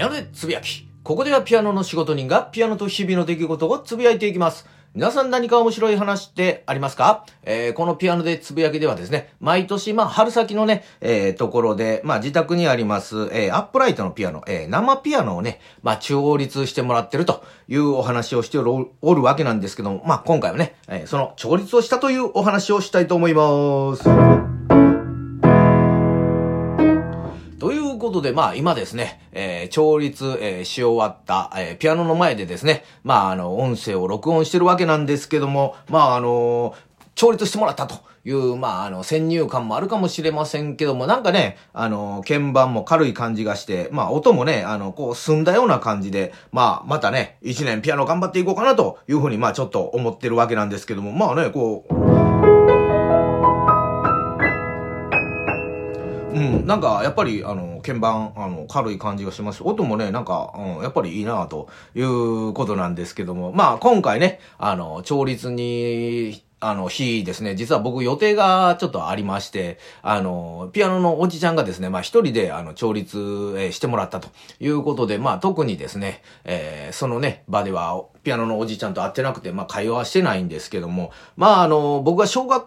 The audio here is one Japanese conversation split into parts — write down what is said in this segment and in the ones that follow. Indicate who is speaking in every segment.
Speaker 1: やるつぶやきここではピアノの仕事人がピアノと日々の出来事をつぶやいていきます。皆さん何か面白い話ってありますか？えー、このピアノでつぶやきではですね、毎年、まあ、春先のね、えー、ところで、まあ、自宅にあります、えー、アップライトのピアノ、えー、生ピアノをね、まあ、調律してもらってるというお話をしておるおるわけなんですけども、まあ、今回はね、えー、その調律をしたというお話をしたいと思います。ことで、まあ今ですね、えー、調律、えー、し終わった、えー、ピアノの前でですね、まああの、音声を録音してるわけなんですけども、まああの調律してもらったという、まあ、あの、先入観もあるかもしれませんけども、なんかね、あの、鍵盤も軽い感じがして、まあ、音もね、あの、こう、澄んだような感じで、まあ、またね、一年ピアノ頑張っていこうかなというふうに、まあ、ちょっと思ってるわけなんですけども、まあね、こう、うん、なんか、やっぱり、あの、鍵盤、あの、軽い感じがします、音もね、なんか、うん、やっぱりいいなということなんですけども、まあ、今回ね、あの、調律に、あの、日ですね、実は僕予定がちょっとありまして、あの、ピアノのおじちゃんがですね、まあ一人で、あの、調律、え、してもらったということで、まあ特にですね、えー、そのね、場では、ピアノのおじちゃんと会ってなくて、まあ会話はしてないんですけども、まああの、僕は小学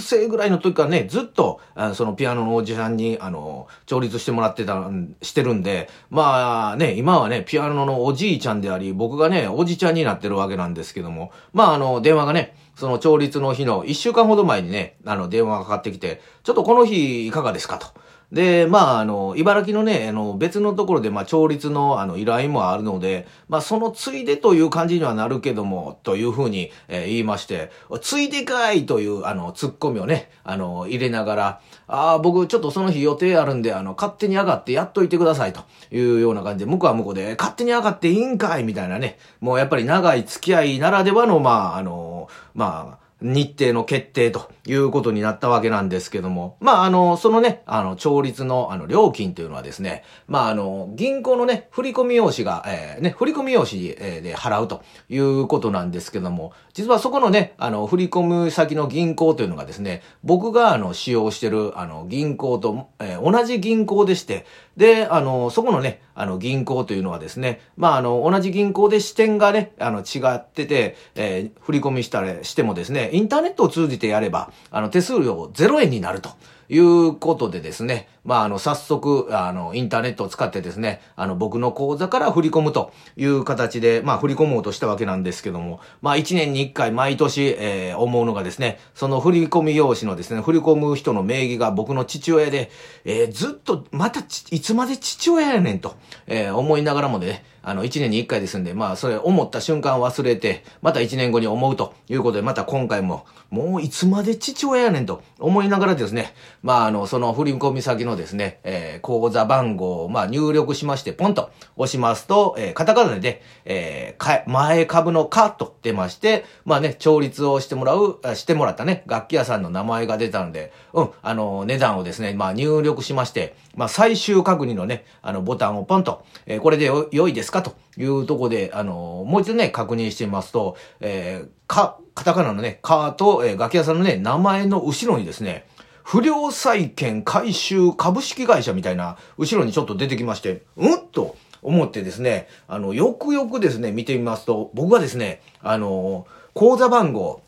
Speaker 1: 生ぐらいの時からね、ずっと、あそのピアノのおじさんに、あの、調律してもらってた、してるんで、まあね、今はね、ピアノのおじいちゃんであり、僕がね、おじちゃんになってるわけなんですけども、まああの、電話がね、その調律の日の1週間ほど前にね、あの、電話がかかってきて、ちょっとこの日いかがですかと。で、まあ、あの、茨城のね、あの、別のところで、まあ、調律の、あの、依頼もあるので、まあ、そのついでという感じにはなるけども、というふうに、えー、言いまして、ついでかいという、あの、ツッコミをね、あの、入れながら、ああ、僕、ちょっとその日予定あるんで、あの、勝手に上がってやっといてください、というような感じで、向こうは向こうで、勝手に上がっていいんかいみたいなね、もうやっぱり長い付き合いならではの、まあ、あの、まあ、日程の決定ということになったわけなんですけども、まあ、あの、そのね、あの、調律の、あの、料金というのはですね、まあ、あの、銀行のね、振込用紙が、えー、ね、振込用紙で払うということなんですけども、実はそこのね、あの、振込先の銀行というのがですね、僕が、あの、使用してる、あの、銀行と、えー、同じ銀行でして、で、あの、そこのね、あの、銀行というのはですね、まあ、あの、同じ銀行で支店がね、あの、違ってて、えー、振り込みしたりしてもですね、インターネットを通じてやれば、あの、手数料0円になると。いうことでですね、まあ、あの、早速、あの、インターネットを使ってですね、あの、僕の口座から振り込むという形で、まあ、振り込もうとしたわけなんですけども、まあ、1年に1回毎年、えー、思うのがですね、その振り込み用紙のですね、振り込む人の名義が僕の父親で、えー、ずっと、またいつまで父親やねんと、えー、思いながらもね、あの、1年に1回ですんで、まあ、それ思った瞬間忘れて、また1年後に思うということで、また今回も、もういつまで父親やねんと思いながらですね、まあ、あの、その振り込み先のですね、えー、口座番号を、まあ、入力しまして、ポンと押しますと、えー、カタカナで、えー、か、前株のカと出まして、まあね、調律をしてもらう、してもらったね、楽器屋さんの名前が出たので、うん、あの、値段をですね、まあ、入力しまして、まあ、最終確認のね、あの、ボタンをポンと、えー、これでよ、良いですか？というとこで、あの、もう一度ね、確認してみますと、えー、か、カタカナのね、カと、えー、ガキ屋さんのね、名前の後ろにですね、不良債権回収株式会社みたいな、後ろにちょっと出てきまして、うん？と思ってですね、あの、よくよくですね、見てみますと、僕はですね、あの、口座番号、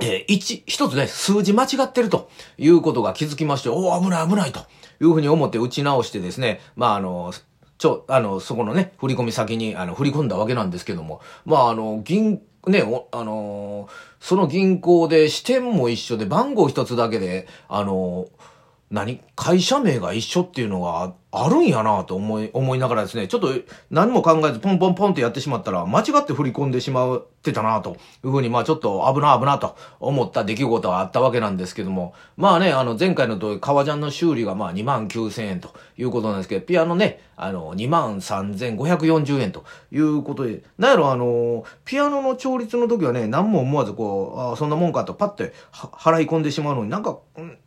Speaker 1: えー、一、一つね、数字間違ってるということが気づきまして、おお、危ない危ないというふうに思って打ち直してですね、まあ、あの、ちょ、あの、そこのね、振り込み先に、あの、振り込んだわけなんですけども、まあ、あの、銀、ね、あのその銀行で支店も一緒で番号一つだけで、あの何会社名が一緒っていうのがあるんやなと思い、思いながらですね、ちょっと何も考えずポンポンポンってやってしまったら、間違って振り込んでしまってたなというふうに、まあちょっと危な危なと思った出来事があったわけなんですけども、まあね、あの前回の通り革ジャンの修理がまあ2万9000円ということなんですけど、ピアノね、あの2万3540円ということで、なんやろあの、ピアノの調律の時はね、何も思わずこう、あそんなもんかとパッて払い込んでしまうのになんか、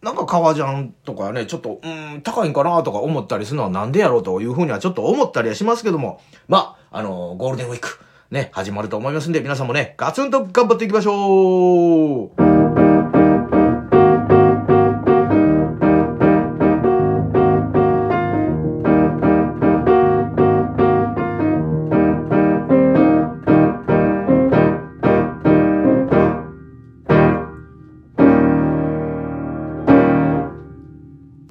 Speaker 1: なんか革ジャンとかね、ちょっと、うん、高いんかなとか思ったりするのはなんでやろうというふうにはちょっと思ったりはしますけども、まあ、あの、ゴールデンウィーク、ね、始まると思いますんで、皆さんもね、ガツンと頑張っていきましょう。